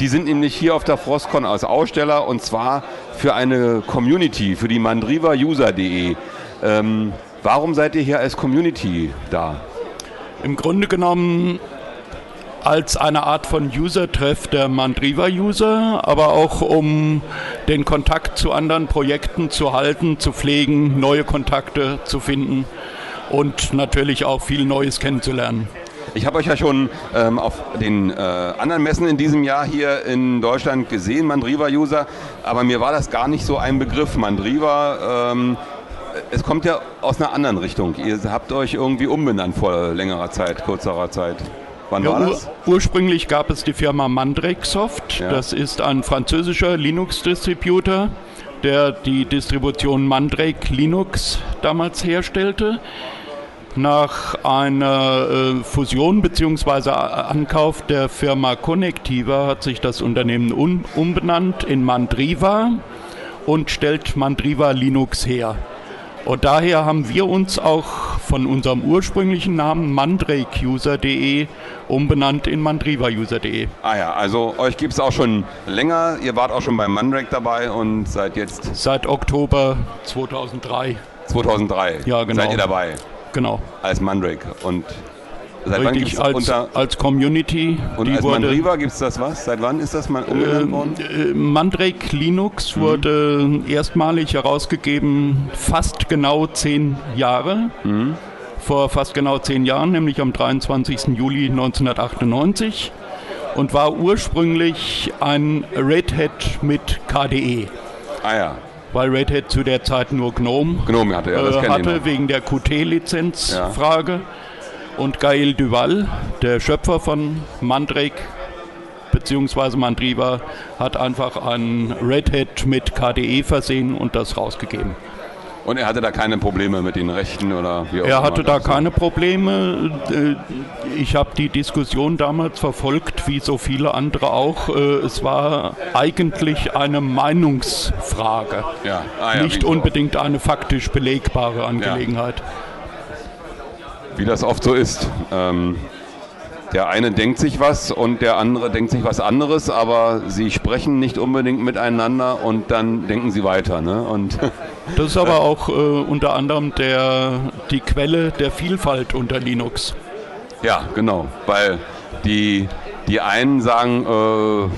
Die sind nämlich hier auf der Frostcon als Aussteller und zwar für eine Community, für die mandriva-user.de. Ähm, warum seid ihr hier als Community da? Im Grunde genommen als eine Art von User-Treff der Mandriva-User, aber auch um den Kontakt zu anderen Projekten zu halten, zu pflegen, neue Kontakte zu finden und natürlich auch viel Neues kennenzulernen. Ich habe euch ja schon ähm, auf den äh, anderen Messen in diesem Jahr hier in Deutschland gesehen, Mandriva-User, aber mir war das gar nicht so ein Begriff. Mandriva, ähm, es kommt ja aus einer anderen Richtung. Ihr habt euch irgendwie umbenannt vor längerer Zeit, kurzerer Zeit. Wann ja, war das? Ur ursprünglich gab es die Firma Mandrake Soft. Ja. Das ist ein französischer Linux-Distributor, der die Distribution Mandrake Linux damals herstellte. Nach einer äh, Fusion bzw. Ankauf der Firma Connectiva hat sich das Unternehmen um, umbenannt in Mandriva und stellt Mandriva Linux her. Und daher haben wir uns auch von unserem ursprünglichen Namen mandrake-user.de umbenannt in mandriva-user.de. Ah ja, also euch gibt es auch schon länger. Ihr wart auch schon bei Mandrake dabei und seid jetzt... Seit Oktober 2003. 2003 ja, genau. seid ihr dabei. Genau. Als Mandrake. Und Seit Richtig, wann als, unter als Community. Und als wurde, Mandriva gibt es das was? Seit wann ist das mal umbenannt worden? Äh, Mandrake Linux mhm. wurde erstmalig herausgegeben fast genau zehn Jahre. Mhm. Vor fast genau zehn Jahren, nämlich am 23. Juli 1998 und war ursprünglich ein Red Hat mit KDE. Ah ja. Weil Red Hat zu der Zeit nur GNOME, GNOME hatte, ja, äh, hatte wegen der Qt-Lizenzfrage. Ja. Und Gail Duval, der Schöpfer von Mandrake bzw. Mandriva, hat einfach ein Red Hat mit KDE versehen und das rausgegeben. Und er hatte da keine Probleme mit den Rechten oder wie auch Er hatte da keine Probleme. Äh, ich habe die Diskussion damals verfolgt, wie so viele andere auch. Äh, es war eigentlich eine Meinungsfrage, ja. ah, ja, nicht unbedingt eine faktisch belegbare Angelegenheit. Ja wie das oft so ist. Ähm, der eine denkt sich was und der andere denkt sich was anderes, aber sie sprechen nicht unbedingt miteinander und dann denken sie weiter. Ne? Und das ist aber auch äh, unter anderem der, die Quelle der Vielfalt unter Linux. Ja, genau, weil die, die einen sagen, äh,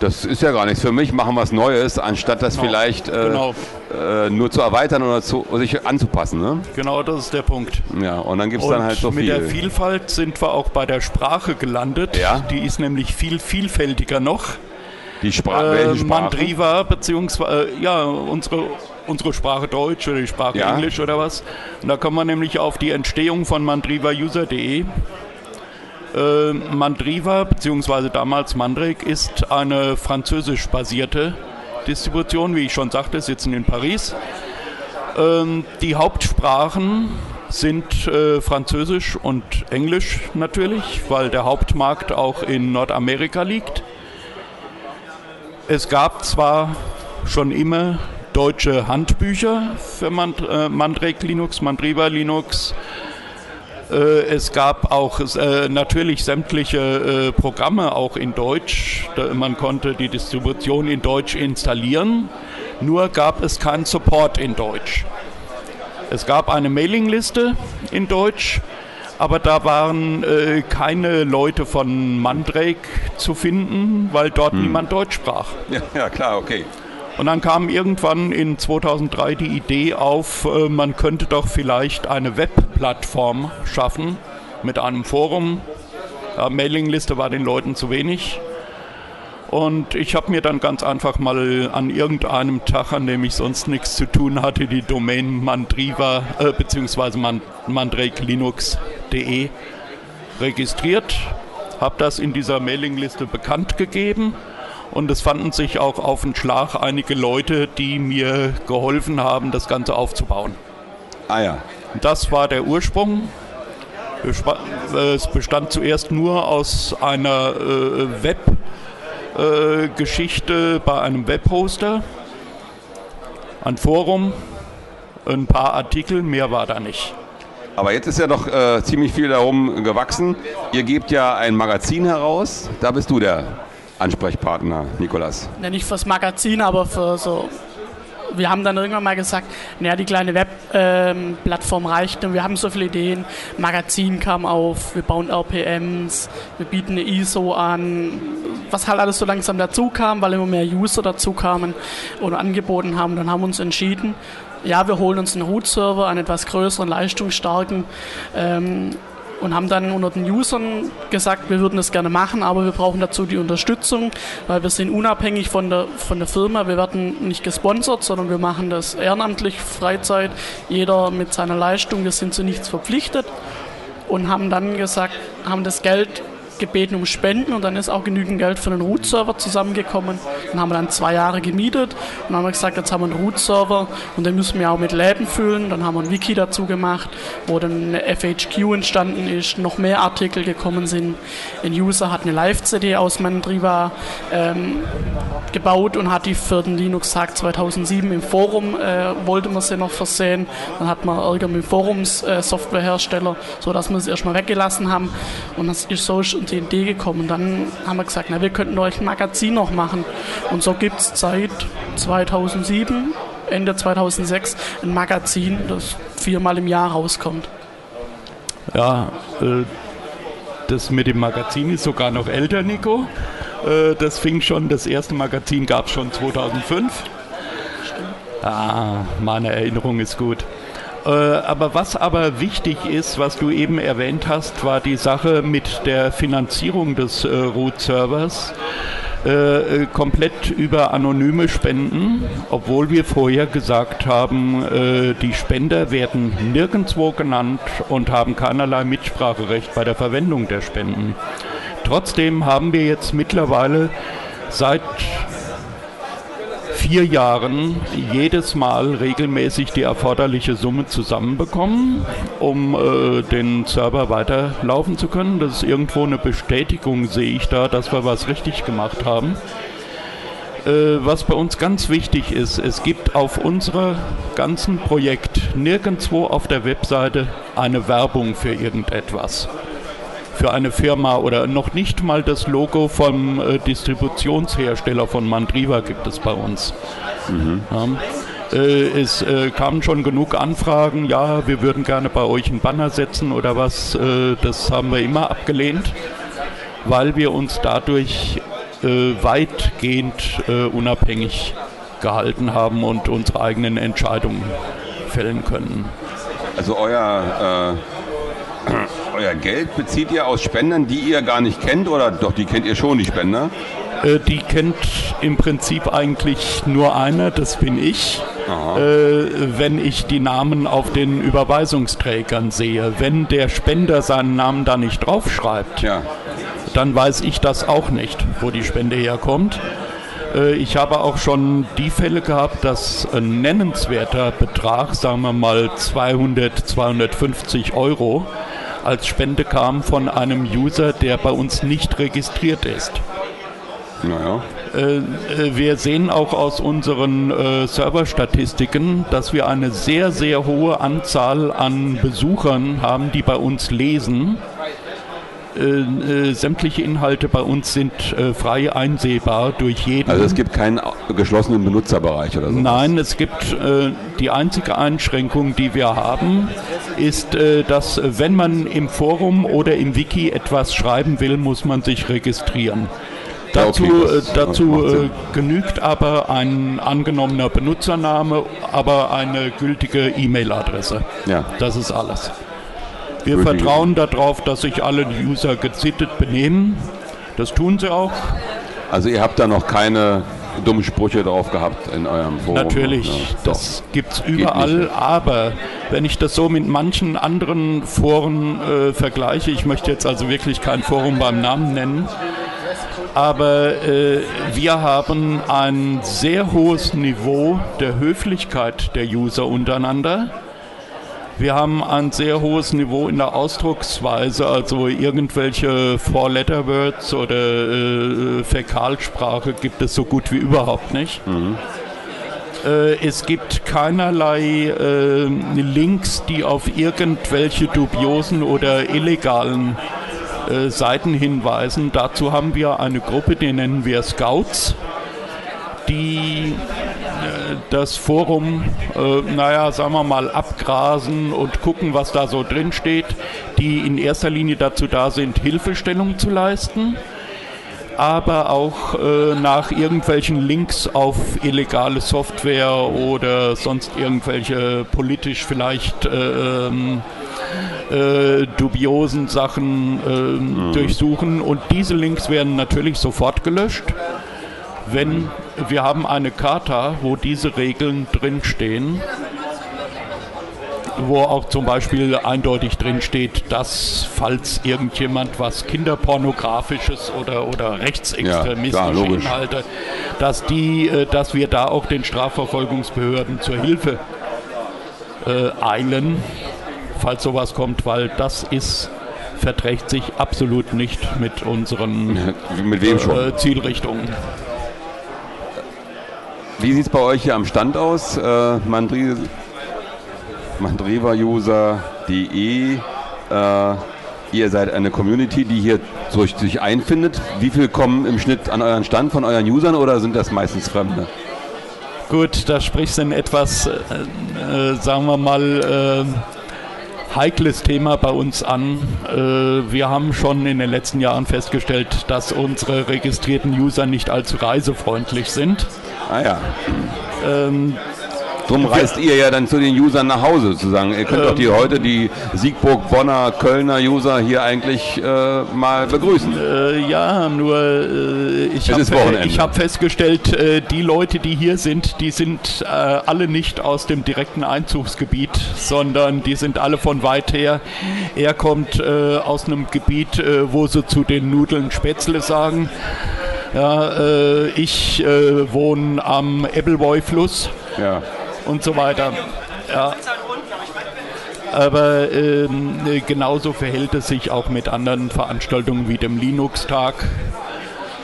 das ist ja gar nichts für mich, machen was Neues, anstatt das genau. vielleicht äh, genau. Äh, nur zu erweitern oder zu, sich anzupassen. Ne? Genau, das ist der Punkt. Ja, und dann gibt es dann halt so mit viel. Mit der Vielfalt sind wir auch bei der Sprache gelandet. Ja? Die ist nämlich viel vielfältiger noch. Die Sprache, äh, Sprache? Mandriva, beziehungsweise, äh, ja, unsere unsere Sprache Deutsch oder die Sprache ja. Englisch oder was. Und da kommen wir nämlich auf die Entstehung von mandrivauser.de. Äh, Mandriva bzw. damals Mandrake ist eine französisch basierte Distribution, wie ich schon sagte, sitzen in Paris. Ähm, die Hauptsprachen sind äh, Französisch und Englisch natürlich, weil der Hauptmarkt auch in Nordamerika liegt. Es gab zwar schon immer deutsche Handbücher für äh, Mandrake Linux, Mandriva Linux, es gab auch äh, natürlich sämtliche äh, Programme auch in Deutsch. Man konnte die Distribution in Deutsch installieren, nur gab es keinen Support in Deutsch. Es gab eine Mailingliste in Deutsch, aber da waren äh, keine Leute von Mandrake zu finden, weil dort hm. niemand Deutsch sprach. Ja, ja, klar, okay. Und dann kam irgendwann in 2003 die Idee auf, äh, man könnte doch vielleicht eine Webplattform schaffen mit einem Forum. Ja, Mailingliste war den Leuten zu wenig. Und ich habe mir dann ganz einfach mal an irgendeinem Tag, an dem ich sonst nichts zu tun hatte, die Domain mandriva äh, bzw. mandrakelinux.de registriert, habe das in dieser Mailingliste bekannt gegeben und es fanden sich auch auf den Schlag einige Leute, die mir geholfen haben, das Ganze aufzubauen. Ah ja. Das war der Ursprung. Es bestand zuerst nur aus einer äh, Web-Geschichte äh, bei einem Webhoster, ein Forum, ein paar Artikel, mehr war da nicht. Aber jetzt ist ja doch äh, ziemlich viel darum gewachsen. Ihr gebt ja ein Magazin heraus, da bist du der Ansprechpartner, Nikolas? Ja, nicht fürs Magazin, aber für so wir haben dann irgendwann mal gesagt, naja, die kleine Webplattform ähm, reicht und wir haben so viele Ideen. Magazin kam auf, wir bauen RPMs, wir bieten eine ISO an, was halt alles so langsam dazu kam, weil immer mehr User dazu kamen und angeboten haben. Dann haben wir uns entschieden, ja, wir holen uns einen Root-Server, einen etwas größeren, leistungsstarken ähm, und haben dann unter den Usern gesagt, wir würden das gerne machen, aber wir brauchen dazu die Unterstützung, weil wir sind unabhängig von der, von der Firma. Wir werden nicht gesponsert, sondern wir machen das ehrenamtlich, Freizeit, jeder mit seiner Leistung. Wir sind zu nichts verpflichtet und haben dann gesagt, haben das Geld gebeten um Spenden und dann ist auch genügend Geld für einen Root-Server zusammengekommen. Dann haben wir dann zwei Jahre gemietet und haben gesagt, jetzt haben wir einen Root-Server und den müssen wir auch mit Läden füllen. Dann haben wir ein Wiki dazu gemacht, wo dann eine FHQ entstanden ist, noch mehr Artikel gekommen sind. Ein User hat eine Live-CD aus Mandriva ähm, gebaut und hat die für den Linux-Tag 2007 im Forum, äh, wollte man sie noch versehen. Dann hat man Ärger mit Forums-Softwarehersteller, äh, sodass wir es erstmal weggelassen haben. Und das ist so die Idee gekommen. Dann haben wir gesagt, na, wir könnten euch ein Magazin noch machen. Und so gibt es seit 2007, Ende 2006, ein Magazin, das viermal im Jahr rauskommt. Ja, äh, das mit dem Magazin ist sogar noch älter, Nico. Äh, das fing schon, das erste Magazin gab es schon 2005. Stimmt. Ah, meine Erinnerung ist gut. Äh, aber was aber wichtig ist, was du eben erwähnt hast, war die Sache mit der Finanzierung des äh, Root-Servers. Äh, komplett über anonyme Spenden, obwohl wir vorher gesagt haben, äh, die Spender werden nirgendwo genannt und haben keinerlei Mitspracherecht bei der Verwendung der Spenden. Trotzdem haben wir jetzt mittlerweile seit vier Jahren jedes Mal regelmäßig die erforderliche Summe zusammenbekommen, um äh, den Server weiterlaufen zu können. Das ist irgendwo eine Bestätigung, sehe ich da, dass wir was richtig gemacht haben. Äh, was bei uns ganz wichtig ist, es gibt auf unserem ganzen Projekt nirgendwo auf der Webseite eine Werbung für irgendetwas für eine Firma oder noch nicht mal das Logo vom äh, Distributionshersteller von Mandriva gibt es bei uns. Mhm. Ja. Äh, es äh, kamen schon genug Anfragen, ja, wir würden gerne bei euch einen Banner setzen oder was. Äh, das haben wir immer abgelehnt, weil wir uns dadurch weitgehend unabhängig gehalten haben und unsere eigenen Entscheidungen fällen können. Also euer euer Geld bezieht ihr aus Spendern, die ihr gar nicht kennt oder doch, die kennt ihr schon, die Spender? Äh, die kennt im Prinzip eigentlich nur einer, das bin ich. Äh, wenn ich die Namen auf den Überweisungsträgern sehe. Wenn der Spender seinen Namen da nicht draufschreibt, ja. dann weiß ich das auch nicht, wo die Spende herkommt. Äh, ich habe auch schon die Fälle gehabt, dass ein nennenswerter Betrag, sagen wir mal 200, 250 Euro, als Spende kam von einem User, der bei uns nicht registriert ist. Naja. Äh, äh, wir sehen auch aus unseren äh, Serverstatistiken, dass wir eine sehr, sehr hohe Anzahl an Besuchern haben, die bei uns lesen. Äh, äh, sämtliche Inhalte bei uns sind äh, frei einsehbar durch jeden. Also es gibt keinen geschlossenen Benutzerbereich oder so? Nein, es gibt äh, die einzige Einschränkung, die wir haben, ist, dass wenn man im Forum oder im Wiki etwas schreiben will, muss man sich registrieren. Dazu, okay, äh, dazu äh, genügt aber ein angenommener Benutzername, aber eine gültige E-Mail-Adresse. Ja. Das ist alles. Wir vertrauen darauf, dass sich alle User gesittet benehmen. Das tun sie auch. Also ihr habt da noch keine dummen Sprüche drauf gehabt in eurem Forum? Natürlich, ja, das gibt es überall, aber wenn ich das so mit manchen anderen Foren äh, vergleiche, ich möchte jetzt also wirklich kein Forum beim Namen nennen, aber äh, wir haben ein sehr hohes Niveau der Höflichkeit der User untereinander wir haben ein sehr hohes Niveau in der Ausdrucksweise, also irgendwelche Four-Letter-Words oder äh, Fäkalsprache gibt es so gut wie überhaupt nicht. Mhm. Äh, es gibt keinerlei äh, Links, die auf irgendwelche dubiosen oder illegalen äh, Seiten hinweisen. Dazu haben wir eine Gruppe, die nennen wir Scouts, die das Forum, äh, naja, sagen wir mal, abgrasen und gucken, was da so drin steht, die in erster Linie dazu da sind, Hilfestellung zu leisten aber auch äh, nach irgendwelchen Links auf illegale Software oder sonst irgendwelche politisch vielleicht äh, ähm, äh, dubiosen Sachen ähm, mhm. durchsuchen. Und diese Links werden natürlich sofort gelöscht, wenn wir haben eine Charta, wo diese Regeln drinstehen wo auch zum Beispiel eindeutig drin steht, dass falls irgendjemand was kinderpornografisches oder, oder rechtsextremistische ja, Inhalte, dass die, äh, dass wir da auch den Strafverfolgungsbehörden zur Hilfe äh, eilen, falls sowas kommt, weil das ist verträgt sich absolut nicht mit unseren mit? Äh, Zielrichtungen. Wie sieht es bei euch hier am Stand aus? Äh, Mandri mandreva-user.de. Äh, ihr seid eine Community, die hier durch sich einfindet. Wie viel kommen im Schnitt an euren Stand von euren Usern oder sind das meistens Fremde? Gut, da sprichst du ein etwas, äh, äh, sagen wir mal, äh, heikles Thema bei uns an. Äh, wir haben schon in den letzten Jahren festgestellt, dass unsere registrierten User nicht allzu reisefreundlich sind. Ah ja. Ähm, Drum reist ihr ja dann zu den Usern nach Hause sozusagen. Ihr könnt ähm, doch die heute die Siegburg, Bonner, Kölner User hier eigentlich äh, mal begrüßen. Äh, ja, nur äh, ich habe hab festgestellt, äh, die Leute, die hier sind, die sind äh, alle nicht aus dem direkten Einzugsgebiet, sondern die sind alle von weit her. Er kommt äh, aus einem Gebiet, wo sie zu den Nudeln Spätzle sagen. Ja, ich wohne am Ebbelboy-Fluss. Ja und so weiter. Ja. Aber ähm, genauso verhält es sich auch mit anderen Veranstaltungen wie dem Linux-Tag,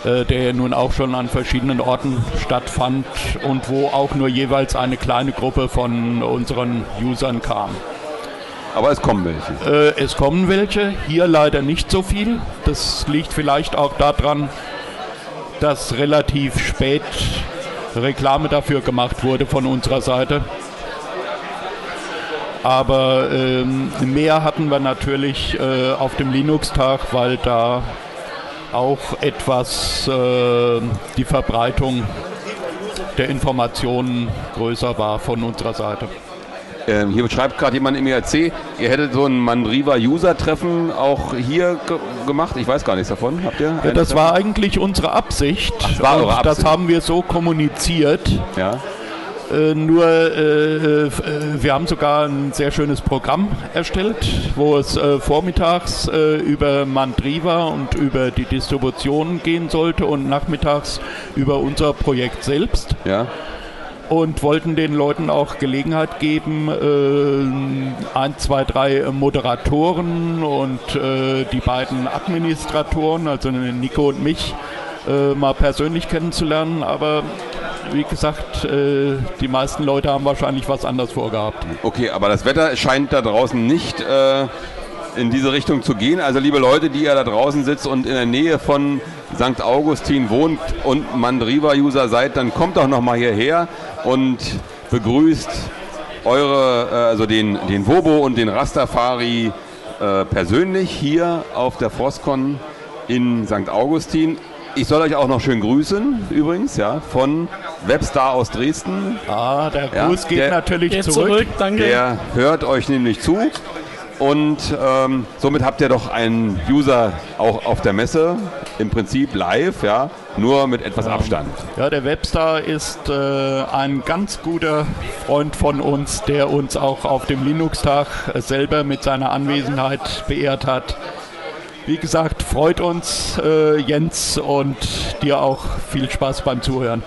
äh, der ja nun auch schon an verschiedenen Orten stattfand und wo auch nur jeweils eine kleine Gruppe von unseren Usern kam. Aber es kommen welche. Äh, es kommen welche, hier leider nicht so viel. Das liegt vielleicht auch daran, dass relativ spät Reklame dafür gemacht wurde von unserer Seite. Aber ähm, mehr hatten wir natürlich äh, auf dem Linux-Tag, weil da auch etwas äh, die Verbreitung der Informationen größer war von unserer Seite. Ähm, hier schreibt gerade jemand im IRC, ihr hättet so ein Mandriva-User-Treffen auch hier ge gemacht. Ich weiß gar nichts davon. Habt ihr? Ja, das war eigentlich unsere Absicht. Ach, war eure Absicht. Das haben wir so kommuniziert. Ja. Äh, nur äh, äh, wir haben sogar ein sehr schönes Programm erstellt, wo es äh, vormittags äh, über Mandriva und über die Distribution gehen sollte und nachmittags über unser Projekt selbst. Ja und wollten den Leuten auch Gelegenheit geben, äh, ein, zwei, drei Moderatoren und äh, die beiden Administratoren, also Nico und mich, äh, mal persönlich kennenzulernen. Aber wie gesagt, äh, die meisten Leute haben wahrscheinlich was anderes vorgehabt. Okay, aber das Wetter scheint da draußen nicht äh, in diese Richtung zu gehen. Also liebe Leute, die ihr da draußen sitzt und in der Nähe von St. Augustin wohnt und Mandriva-User seid, dann kommt doch noch mal hierher und begrüßt eure, äh, also den, den Wobo und den Rastafari äh, persönlich hier auf der Frostcon in St. Augustin. Ich soll euch auch noch schön grüßen, übrigens, ja, von Webstar aus Dresden. Ah, der Gruß ja, geht der, natürlich geht zurück. zurück. Danke. Der hört euch nämlich zu und ähm, somit habt ihr doch einen User auch auf der Messe, im Prinzip live, ja, nur mit etwas Abstand. Ja, der Webstar ist äh, ein ganz guter Freund von uns, der uns auch auf dem Linux-Tag selber mit seiner Anwesenheit beehrt hat. Wie gesagt, freut uns, äh, Jens, und dir auch viel Spaß beim Zuhören.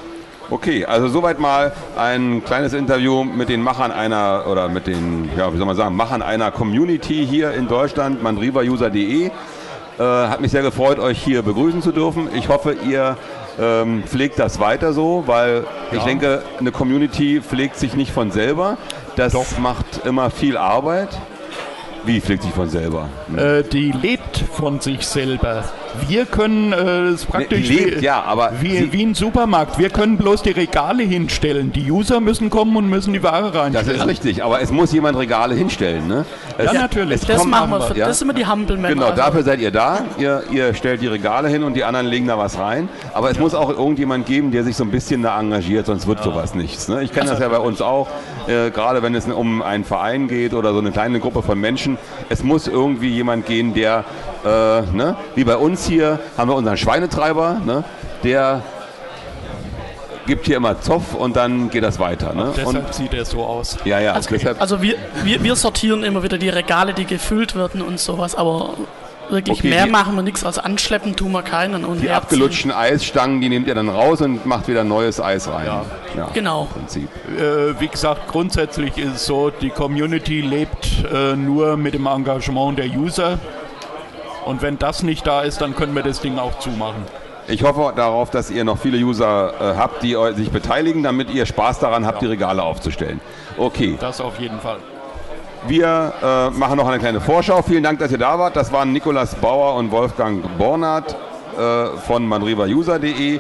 Okay, also soweit mal ein kleines Interview mit den Machern einer, oder mit den, ja, wie soll man sagen, Machern einer Community hier in Deutschland, mandrivauser.de. Äh, hat mich sehr gefreut, euch hier begrüßen zu dürfen. Ich hoffe, ihr ähm, pflegt das weiter so, weil ja. ich denke, eine Community pflegt sich nicht von selber. Das Doch. macht immer viel Arbeit. Wie pflegt sich von selber? Äh, die lebt von sich selber. Wir können äh, es praktisch die lebt, wie, ja, aber wie, wie ein Supermarkt. Wir können bloß die Regale hinstellen. Die User müssen kommen und müssen die Ware das reinstellen. ist richtig, aber es muss jemand Regale hinstellen. Ne? Es, Ja, natürlich. Das kommt- machen wir, für, ja. das sind immer die Hampelmänner. Genau, also. dafür seid ihr da. Ihr, ihr stellt die Regale hin und die anderen legen da was rein. Aber es muss auch irgendjemand geben, der sich so ein bisschen da engagiert, sonst wird sowas nichts. Ne? Ich kenne das ja bei uns auch, äh, gerade wenn es um einen Verein geht oder so eine kleine Gruppe von Menschen. Es muss irgendwie jemand gehen, der, äh, ne? wie bei uns hier, haben wir unseren Schweinetreiber, ne? der gibt hier immer Zoff und dann geht das weiter. Ne? Und, Deshalb sieht er so aus. ja, ja, Also, deshalb, also wir, wir, wir sortieren immer wieder die Regale, die gefüllt werden und sowas, aber wirklich Okay, mehr die- machen wir nichts als anschleppen, tun wir keinen. Und die herziehen. abgelutschten Eisstangen, die nehmt ihr dann raus und macht wieder neues Eis rein. Ja. ja Genau. Prinzip. Äh, wie gesagt, grundsätzlich ist es so, die Community lebt äh, nur mit dem Engagement der User. Und wenn das nicht da ist, dann können wir das Ding auch zumachen. Ich hoffe darauf, dass ihr noch viele User äh, habt, die sich beteiligen, damit ihr Spaß daran habt, die Regale aufzustellen. Okay, Das auf jeden Fall. wir äh, machen noch eine kleine Vorschau. Vielen Dank, dass ihr da wart. Das waren Nikolas Bauer und Wolfgang Bornert äh, von manrivauser.de.